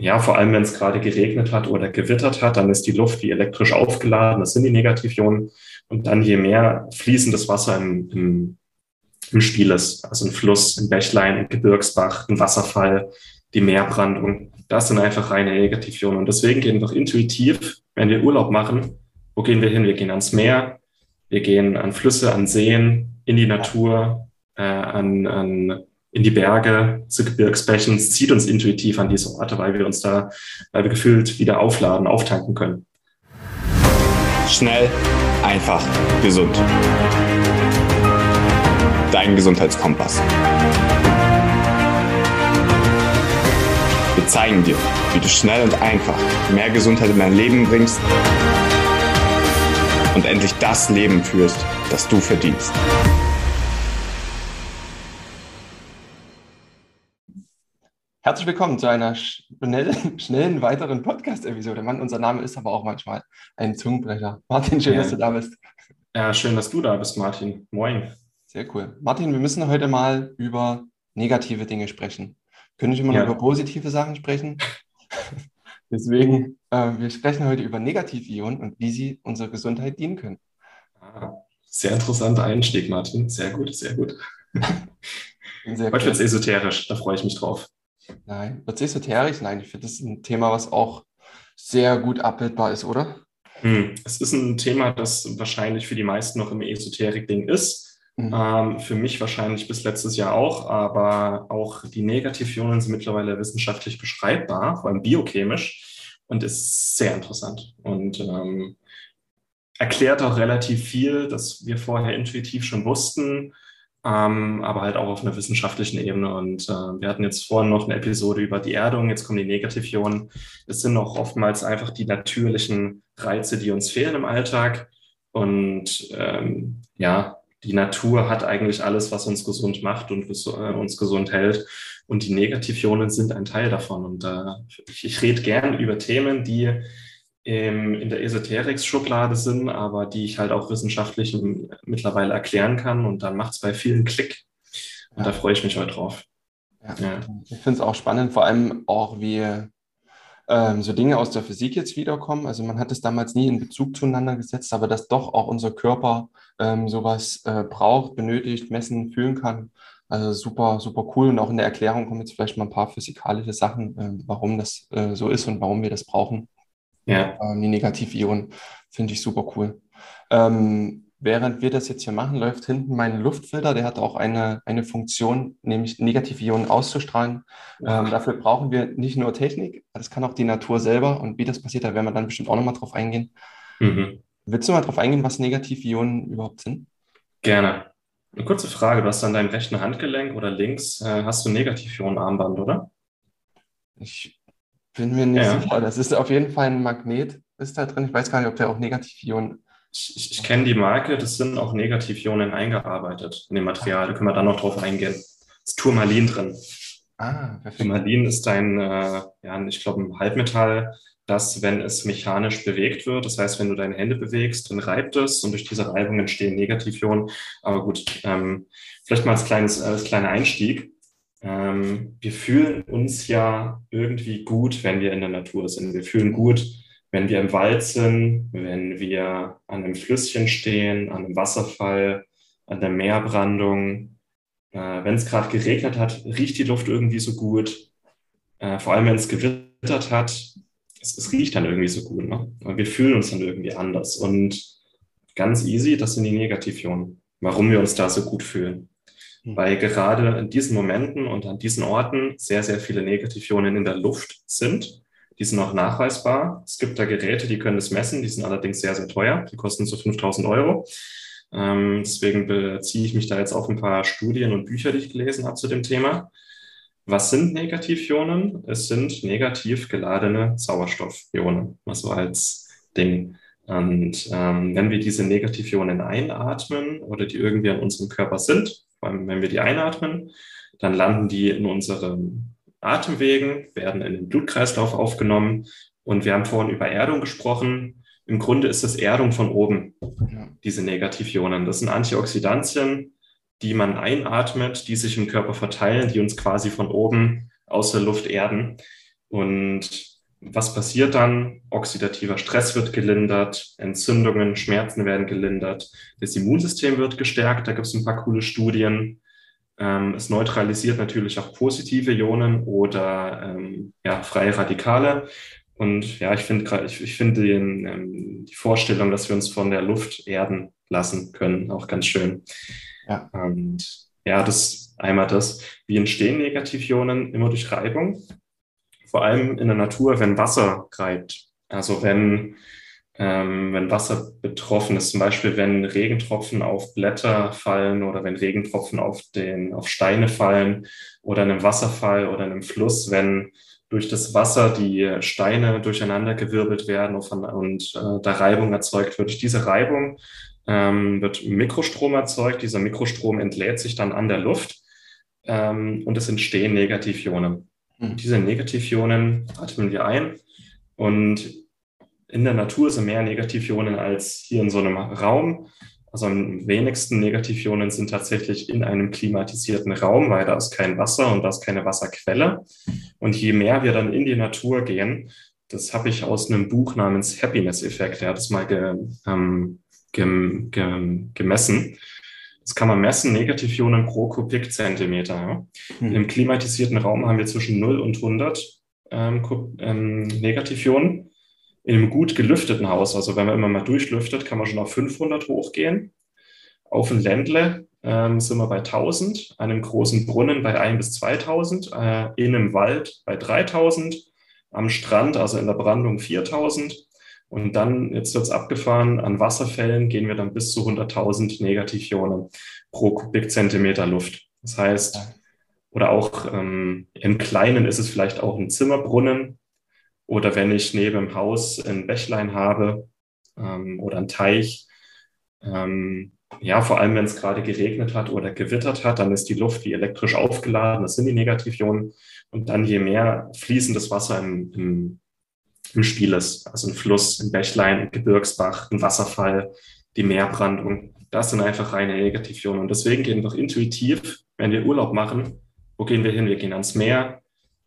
ja, vor allem wenn es gerade geregnet hat oder gewittert hat, dann ist die Luft wie elektrisch aufgeladen, das sind die Negativionen. Und dann je mehr fließendes Wasser im, im, im Spiel ist, also ein Fluss, ein Bächlein, ein Gebirgsbach, ein Wasserfall, die Meerbrandung, das sind einfach reine Negativionen. Und deswegen gehen wir doch intuitiv, wenn wir Urlaub machen, wo gehen wir hin? Wir gehen ans Meer, wir gehen an Flüsse, an Seen, in die Natur, äh, an, an in die Berge, zu Gebirgsbächen. Zieht uns intuitiv an diese Orte, weil wir uns da, weil wir gefühlt wieder aufladen, auftanken können. Schnell, einfach, gesund. Dein Gesundheitskompass. Wir zeigen dir, wie du schnell und einfach mehr Gesundheit in dein Leben bringst und endlich das Leben führst, das du verdienst. Herzlich willkommen zu einer schnellen, schnellen weiteren Podcast-Episode. Mann, unser Name ist aber auch manchmal ein Zungenbrecher. Martin, schön, ja. dass du da bist. Ja, schön, dass du da bist, Martin. Moin. Sehr cool. Martin, wir müssen heute mal über negative Dinge sprechen. Können nicht immer ja. nur über positive Sachen sprechen. Deswegen, äh, wir sprechen heute über Negativionen und wie sie unserer Gesundheit dienen können. Ah, sehr interessanter Einstieg, Martin. Sehr gut, sehr gut. Sehr heute wird es esoterisch, da freue ich mich drauf. Nein, es esoterisch? Nein, ich finde, das ist ein Thema, was auch sehr gut abbildbar ist, oder? Hm. Es ist ein Thema, das wahrscheinlich für die meisten noch im Esoterik-Ding ist. Mhm. Ähm, für mich wahrscheinlich bis letztes Jahr auch, aber auch die Negativionen sind mittlerweile wissenschaftlich beschreibbar, vor allem biochemisch und ist sehr interessant und ähm, erklärt auch relativ viel, das wir vorher intuitiv schon wussten ähm, aber halt auch auf einer wissenschaftlichen Ebene. Und äh, wir hatten jetzt vorhin noch eine Episode über die Erdung, jetzt kommen die Negativionen. Es sind auch oftmals einfach die natürlichen Reize, die uns fehlen im Alltag. Und ähm, ja, die Natur hat eigentlich alles, was uns gesund macht und äh, uns gesund hält. Und die Negativionen sind ein Teil davon. Und äh, ich, ich rede gern über Themen, die ähm, in der Esoterik-Schublade sind, aber die ich halt auch wissenschaftlich mittlerweile erklären kann und dann macht es bei vielen Klick. Und ja. da freue ich mich heute drauf. Ja. Ja. Ich finde es auch spannend, vor allem auch wie ähm, so Dinge aus der Physik jetzt wiederkommen. Also man hat es damals nie in Bezug zueinander gesetzt, aber dass doch auch unser Körper ähm, sowas äh, braucht, benötigt, messen, fühlen kann. Also super, super cool. Und auch in der Erklärung kommen jetzt vielleicht mal ein paar physikalische Sachen, äh, warum das äh, so ist und warum wir das brauchen. Ja. Ähm, die Negativionen finde ich super cool. Ähm, während wir das jetzt hier machen, läuft hinten mein Luftfilter. Der hat auch eine, eine Funktion, nämlich Negativionen auszustrahlen. Ähm, dafür brauchen wir nicht nur Technik, das kann auch die Natur selber. Und wie das passiert, da werden wir dann bestimmt auch nochmal drauf eingehen. Mhm. Willst du mal drauf eingehen, was Negativionen überhaupt sind? Gerne. Eine kurze Frage. Du hast an deinem rechten Handgelenk oder links äh, hast du Negativionenarmband, oder? Ich bin mir nicht ja. sicher. Das ist auf jeden Fall ein Magnet, ist da drin. Ich weiß gar nicht, ob der auch Negativionen. Ich, ich, ich kenne die Marke, das sind auch Negativionen eingearbeitet in dem Material. Da können wir dann noch drauf eingehen. ist Turmalin drin. Ah, perfekt. Turmalin ist ein, äh, ja, ich glaube, ein Halbmetall, das, wenn es mechanisch bewegt wird, das heißt, wenn du deine Hände bewegst, dann reibt es und durch diese Reibung entstehen Negativionen. Aber gut, ähm, vielleicht mal als, kleines, als kleiner Einstieg. Ähm, wir fühlen uns ja irgendwie gut, wenn wir in der Natur sind. Wir fühlen gut, wenn wir im Wald sind, wenn wir an einem Flüsschen stehen, an einem Wasserfall, an der Meerbrandung. Äh, wenn es gerade geregnet hat, riecht die Luft irgendwie so gut. Äh, vor allem, wenn es gewittert hat, es, es, riecht dann irgendwie so gut. Ne? Wir fühlen uns dann irgendwie anders. Und ganz easy, das sind die Negativionen, warum wir uns da so gut fühlen. Hm. weil gerade in diesen Momenten und an diesen Orten sehr, sehr viele Negativionen in der Luft sind. Die sind auch nachweisbar. Es gibt da Geräte, die können das messen, die sind allerdings sehr, sehr teuer. Die kosten so 5000 Euro. Ähm, deswegen beziehe ich mich da jetzt auf ein paar Studien und Bücher, die ich gelesen habe zu dem Thema. Was sind Negativionen? Es sind negativ geladene Sauerstoffionen, was so als Ding. Und ähm, wenn wir diese Negativionen einatmen oder die irgendwie an unserem Körper sind, vor allem wenn wir die einatmen, dann landen die in unseren Atemwegen, werden in den Blutkreislauf aufgenommen. Und wir haben vorhin über Erdung gesprochen. Im Grunde ist es Erdung von oben, diese Negativionen. Das sind Antioxidantien, die man einatmet, die sich im Körper verteilen, die uns quasi von oben aus der Luft erden. Und was passiert dann? Oxidativer Stress wird gelindert, Entzündungen, Schmerzen werden gelindert, das Immunsystem wird gestärkt. Da gibt es ein paar coole Studien. Ähm, es neutralisiert natürlich auch positive Ionen oder ähm, ja, freie Radikale. Und ja, ich finde ich, ich finde ähm, die Vorstellung, dass wir uns von der Luft erden lassen können, auch ganz schön. Ja. Und ja, das einmal das, wie entstehen Negativionen immer durch Reibung, vor allem in der Natur, wenn Wasser reibt. Also wenn, ähm, wenn Wasser betroffen ist, zum Beispiel wenn Regentropfen auf Blätter fallen oder wenn Regentropfen auf, den, auf Steine fallen oder in einem Wasserfall oder in einem Fluss, wenn durch das Wasser die Steine durcheinandergewirbelt werden und äh, da Reibung erzeugt wird. Diese Reibung ähm, wird Mikrostrom erzeugt. Dieser Mikrostrom entlädt sich dann an der Luft ähm, und es entstehen Negativionen. Mhm. Diese Negativionen atmen wir ein und in der Natur sind mehr Negativionen als hier in so einem Raum. Also am wenigsten Negativionen sind tatsächlich in einem klimatisierten Raum, weil da ist kein Wasser und da ist keine Wasserquelle. Und je mehr wir dann in die Natur gehen, das habe ich aus einem Buch namens Happiness Effekt, der hat es mal ge, ähm, ge, ge, gemessen. Das kann man messen, Negativionen pro Kubikzentimeter. Ja. Hm. Im klimatisierten Raum haben wir zwischen 0 und 100 ähm, ähm, Negativionen in einem gut gelüfteten Haus, also wenn man immer mal durchlüftet, kann man schon auf 500 hochgehen. Auf dem Ländle ähm, sind wir bei 1000, an einem großen Brunnen bei 1 bis 2000, äh, in einem Wald bei 3000, am Strand, also in der Brandung 4000. Und dann, jetzt wird es abgefahren, an Wasserfällen gehen wir dann bis zu 100.000 Negativionen pro Kubikzentimeter Luft. Das heißt, oder auch ähm, im Kleinen ist es vielleicht auch ein Zimmerbrunnen, oder wenn ich neben dem Haus ein Bächlein habe ähm, oder ein Teich, ähm, ja, vor allem wenn es gerade geregnet hat oder gewittert hat, dann ist die Luft wie elektrisch aufgeladen, das sind die Negativionen. Und dann je mehr fließendes Wasser im, im, im Spiel ist, also ein Fluss, ein Bächlein, ein Gebirgsbach, ein Wasserfall, die Meerbrandung, das sind einfach reine Negativionen. Und deswegen gehen wir doch intuitiv, wenn wir Urlaub machen, wo gehen wir hin? Wir gehen ans Meer,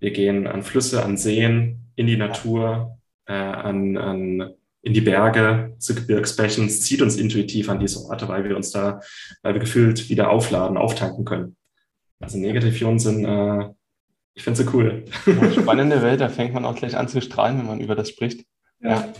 wir gehen an Flüsse, an Seen, in die Natur, äh, an, an, in die Berge, zu Gebirgsbächen. Es zieht uns intuitiv an diese Orte, weil wir uns da, weil wir gefühlt wieder aufladen, auftanken können. Also Negativionen sind, äh, ich finde sie cool. spannende Welt, da fängt man auch gleich an zu strahlen, wenn man über das spricht. Ja.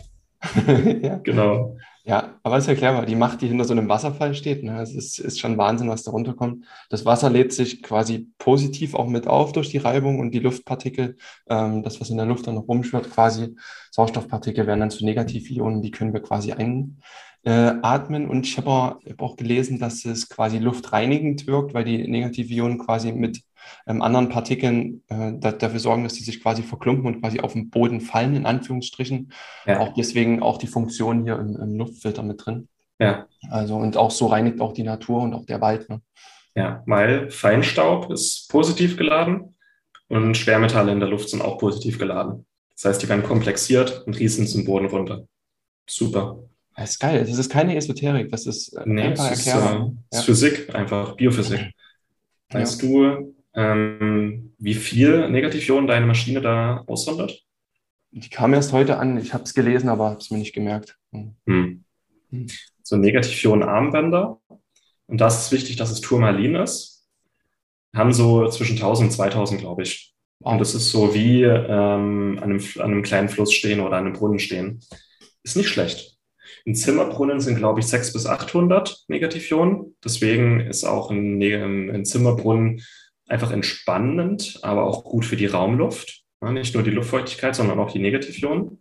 ja. Genau. Ja, aber ist ja clever, die Macht, die hinter so einem Wasserfall steht. Ne? Es ist, ist schon Wahnsinn, was da runterkommt. Das Wasser lädt sich quasi positiv auch mit auf durch die Reibung und die Luftpartikel, ähm, das, was in der Luft dann noch rumschwirrt, quasi Sauerstoffpartikel werden dann zu Negativionen, die können wir quasi einatmen. Äh, und ich habe auch, hab auch gelesen, dass es quasi luftreinigend wirkt, weil die Negativionen quasi mit ähm, anderen Partikeln äh, da, dafür sorgen, dass die sich quasi verklumpen und quasi auf den Boden fallen, in Anführungsstrichen. Ja. Auch deswegen auch die Funktion hier im, im, Luftfilter mit drin. Ja. Also und auch so reinigt auch die Natur und auch der Wald. Ne? Ja, weil Feinstaub ist positiv geladen und Schwermetalle in der Luft sind auch positiv geladen. Das heißt, die werden komplexiert und rieseln zum Boden runter. Super. Das ist geil. Das ist keine Esoterik, das ist nee, einfach das ist, äh, ist Physik, einfach Biophysik. Weißt ja. du, ähm, wie viel Negativionen deine Maschine da aussondert? Die kam erst heute an. Ich habe es gelesen, aber habe es mir nicht gemerkt. Hm. Hm. So Negativionen-Armbänder. Und da ist es wichtig, dass es Turmalin ist. Haben so zwischen 1000 und 2000, glaube ich. Wow. Und das ist so wie ähm, an, einem, an einem kleinen Fluss stehen oder an einem Brunnen stehen. Ist nicht schlecht. In Zimmerbrunnen sind, glaube ich, 600 bis 800 Negativionen. Deswegen ist auch ein, ein Zimmerbrunnen einfach entspannend, aber auch gut für die Raumluft. Nicht nur die Luftfeuchtigkeit, sondern auch die Negativionen.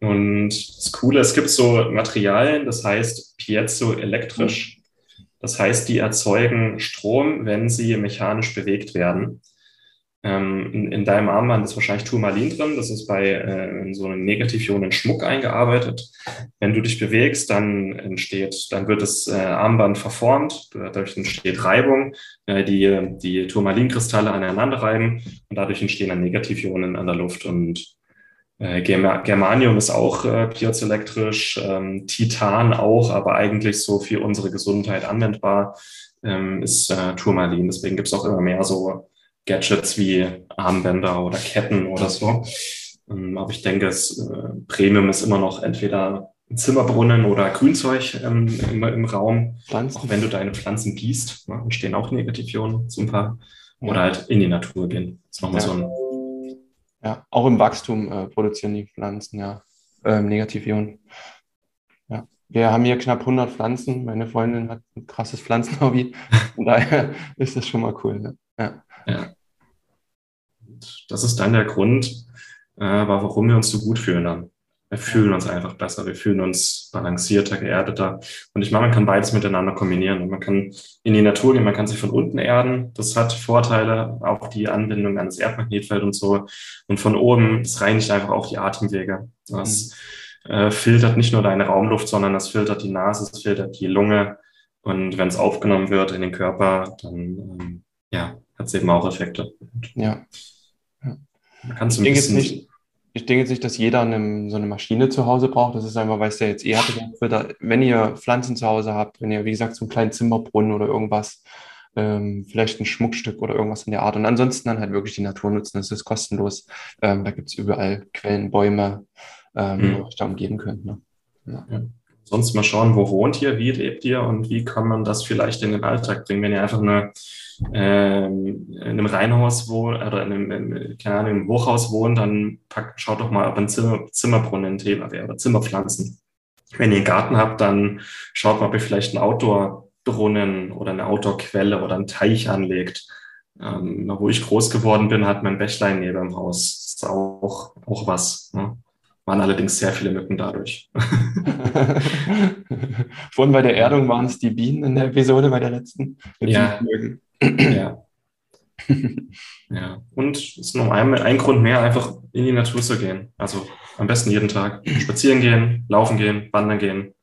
Und das Coole, es gibt so Materialien, das heißt piezoelektrisch. Das heißt, die erzeugen Strom, wenn sie mechanisch bewegt werden. Ähm, in, in, deinem Armband ist wahrscheinlich Turmalin drin. Das ist bei äh, so einem Negativionen Schmuck eingearbeitet. Wenn du dich bewegst, dann entsteht, dann wird das äh, Armband verformt. Dadurch entsteht Reibung, äh, die die Turmalinkristalle aneinander reiben und dadurch entstehen dann Negativionen an der Luft. Und äh, Germanium ist auch äh, piezoelektrisch, ähm, Titan auch, aber eigentlich so für unsere Gesundheit anwendbar ähm, ist äh, Turmalin. Deswegen gibt es auch immer mehr so Gadgets wie Armbänder oder Ketten oder so. Ähm, aber ich denke, das äh, Premium ist immer noch entweder ein Zimmerbrunnen oder Grünzeug ähm, im, im, Raum. Pflanzen. Auch wenn du deine Pflanzen gießt, ne, entstehen auch Negativionen so ein paar. Ja. Oder halt in die Natur gehen. Das ist nochmal ja. so ein. Ja, auch im Wachstum äh, produzieren die Pflanzen ja ähm, Negativionen. Ja. Wir haben hier knapp 100 Pflanzen. Meine Freundin hat ein krasses Pflanzenhobby. Von daher ist das schon mal cool. Ne? Ja. ja. Das ist dann der Grund, äh, warum wir uns so gut fühlen dann. Wir fühlen uns einfach besser, wir fühlen uns balancierter, geerdeter. Und ich meine, man kann beides miteinander kombinieren. man kann in die Natur gehen, man kann sich von unten erden. Das hat Vorteile, auch die Anbindung an das Erdmagnetfeld und so. Und von oben, das reinigt einfach auch die Atemwege. Das mhm. äh, filtert nicht nur deine Raumluft, sondern das filtert die Nase, es filtert die Lunge. Und wenn es aufgenommen wird in den Körper, dann ähm, ja, hat es eben auch Effekte. Ja. Kannst du ein bisschen nicht, ich denke jetzt nicht, dass jeder eine, so eine Maschine zu Hause braucht. Das ist einfach, weil es ja jetzt eh hatte. Wenn ihr Pflanzen zu Hause habt, wenn ihr, wie gesagt, so einen kleinen Zimmerbrunnen oder irgendwas, ähm, vielleicht ein Schmuckstück oder irgendwas in der Art. Und ansonsten dann halt wirklich die Natur nutzen. Das ist kostenlos. Ähm, da gibt es überall Quellen, Bäume, ähm, mhm. wo ihr euch da umgeben könnt. Ne? Ja. Ja sonst mal schauen, wo wohnt ihr, wie lebt ihr und wie kann man das vielleicht in den Alltag bringen, wenn ihr einfach eine, äh, in einem Reihenhaus wohnt oder in einem, in, keine Ahnung, im Hochhaus wohnt, dann packt, schaut doch mal, ob ein Zimmer, Zimmerbrunnen ein Thema wäre oder Zimmerpflanzen. Wenn ihr einen Garten habt, dann schaut mal, ob ihr vielleicht einen Outdoor-Brunnen oder eine Outdoor-Quelle oder einen Teich anlegt. Ähm, wo ich groß geworden bin, hat mein Bächlein neben dem Haus. Das ist auch, auch was. Ne? waren allerdings sehr viele Mücken dadurch. Vorhin bei der Erdung waren es die Bienen in der Episode bei der letzten. Ja. Ja. ja. Und es ist noch ein, ein Grund mehr, einfach in die Natur zu gehen. Also am besten jeden Tag spazieren gehen, laufen gehen, wandern gehen,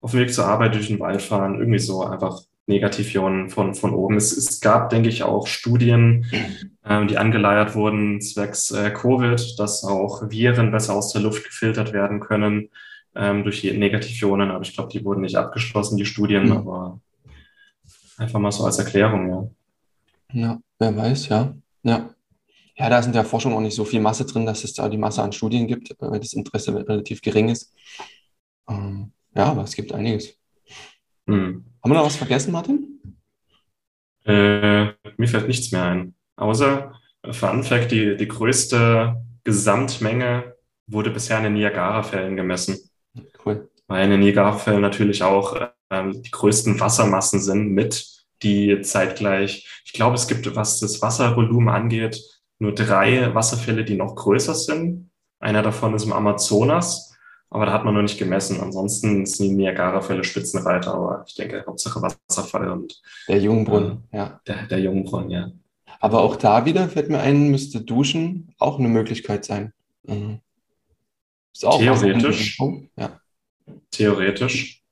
auf dem Weg zur Arbeit durch den Wald fahren, irgendwie so einfach Negativionen von, von oben. Es, es gab, denke ich, auch Studien, äh, die angeleiert wurden zwecks äh, Covid, dass auch Viren besser aus der Luft gefiltert werden können ähm, durch die Negativionen. Aber ich glaube, die wurden nicht abgeschlossen, die Studien, mhm. aber einfach mal so als Erklärung, ja. Ja, wer weiß, ja. Ja. Ja, da ist in der Forschung auch nicht so viel Masse drin, dass es da die Masse an Studien gibt, weil das Interesse relativ gering ist. Ähm, ja, aber es gibt einiges. Hm. Haben wir noch was vergessen, Martin? Äh, mir fällt nichts mehr ein. Außer, äh, Fun Fact, die, die größte Gesamtmenge wurde bisher in den Niagara-Fällen gemessen. Cool. Weil in den Niagara-Fällen natürlich auch äh, die größten Wassermassen sind mit, die zeitgleich, ich glaube, es gibt, was das Wasservolumen angeht, nur drei Wasserfälle, die noch größer sind. Einer davon ist im Amazonas aber da hat man noch nicht gemessen. Ansonsten sind die Niagara-Fälle Spitzenreiter, aber ich denke, Hauptsache Wasserfall und. Der Jungbrunnen, äh, ja. Der, der Jungbrunnen, ja. Aber auch da wieder fällt mir ein, müsste Duschen auch eine Möglichkeit sein. Mhm. Ist auch Theoretisch. Ja. Theoretisch.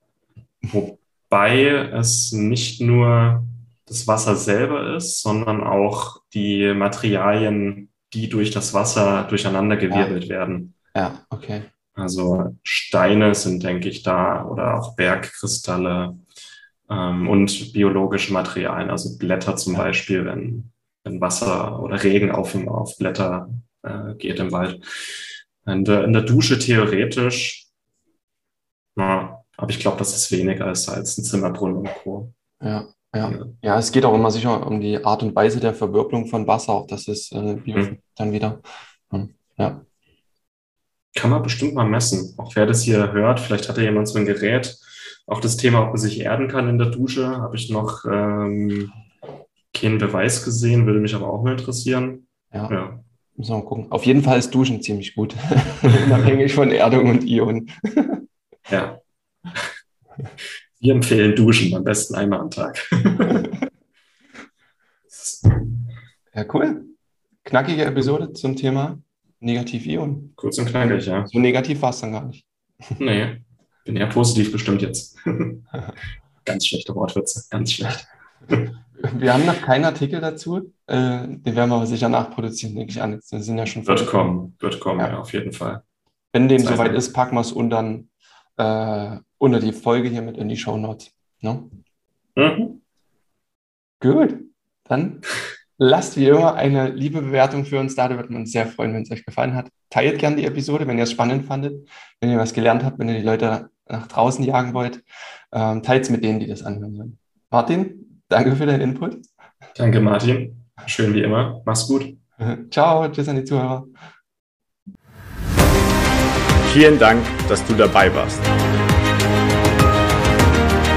Wobei es nicht nur das Wasser selber ist, sondern auch die Materialien, die durch das Wasser durcheinandergewirbelt ja. werden. Ja, okay. Also Steine sind, denke ich, da oder auch Bergkristalle ähm, und biologische Materialien, also Blätter zum Beispiel, wenn, wenn Wasser oder Regen auf, auf Blätter äh, geht im Wald. In der, in der Dusche theoretisch, ja, aber ich glaube, das ist weniger als, als ein Zimmerbrunnen und Co. Ja, ja. ja, es geht auch immer sicher um die Art und Weise der Verwirbelung von Wasser, auch das ist äh, Bio hm. dann wieder. Hm, ja. Kann man bestimmt mal messen. Auch wer das hier hört, vielleicht hat ja jemand so ein Gerät. Auch das Thema, ob man sich erden kann in der Dusche, habe ich noch ähm, keinen Beweis gesehen, würde mich aber auch mal interessieren. Ja. ja. Müssen wir mal gucken. Auf jeden Fall ist Duschen ziemlich gut. Unabhängig von Erdung und Ionen. ja. Wir empfehlen Duschen am besten einmal am Tag. ja, cool. Knackige Episode zum Thema Negativ-Ion. Kurz und knackig, ja. So negativ war es dann gar nicht. Nee, bin eher positiv bestimmt jetzt. ganz schlechte Wortwitze, ganz schlecht. Wir haben noch keinen Artikel dazu. Äh, den werden wir aber sicher nachproduzieren, denke ich an. Das sind ja schon wird kommen, wird kommen, ja. ja, auf jeden Fall. Wenn dem soweit ist, packen wir es unter, äh, unter die Folge hier mit in die Show Notes. No? Ne? Mhm. Gut, dann lasst wie immer eine liebe Bewertung für uns da. Da würden wir uns sehr freuen, wenn es euch gefallen hat. Teilt gerne die Episode, wenn ihr es spannend fandet, wenn ihr was gelernt habt, wenn ihr die Leute nach draußen jagen wollt. Ähm, Teilt es mit denen, die das anhören sollen. Martin, danke für deinen Input. Danke, Martin. Schön wie immer. Mach's gut. Ciao, tschüss an die Zuhörer. Vielen Dank, dass du dabei warst.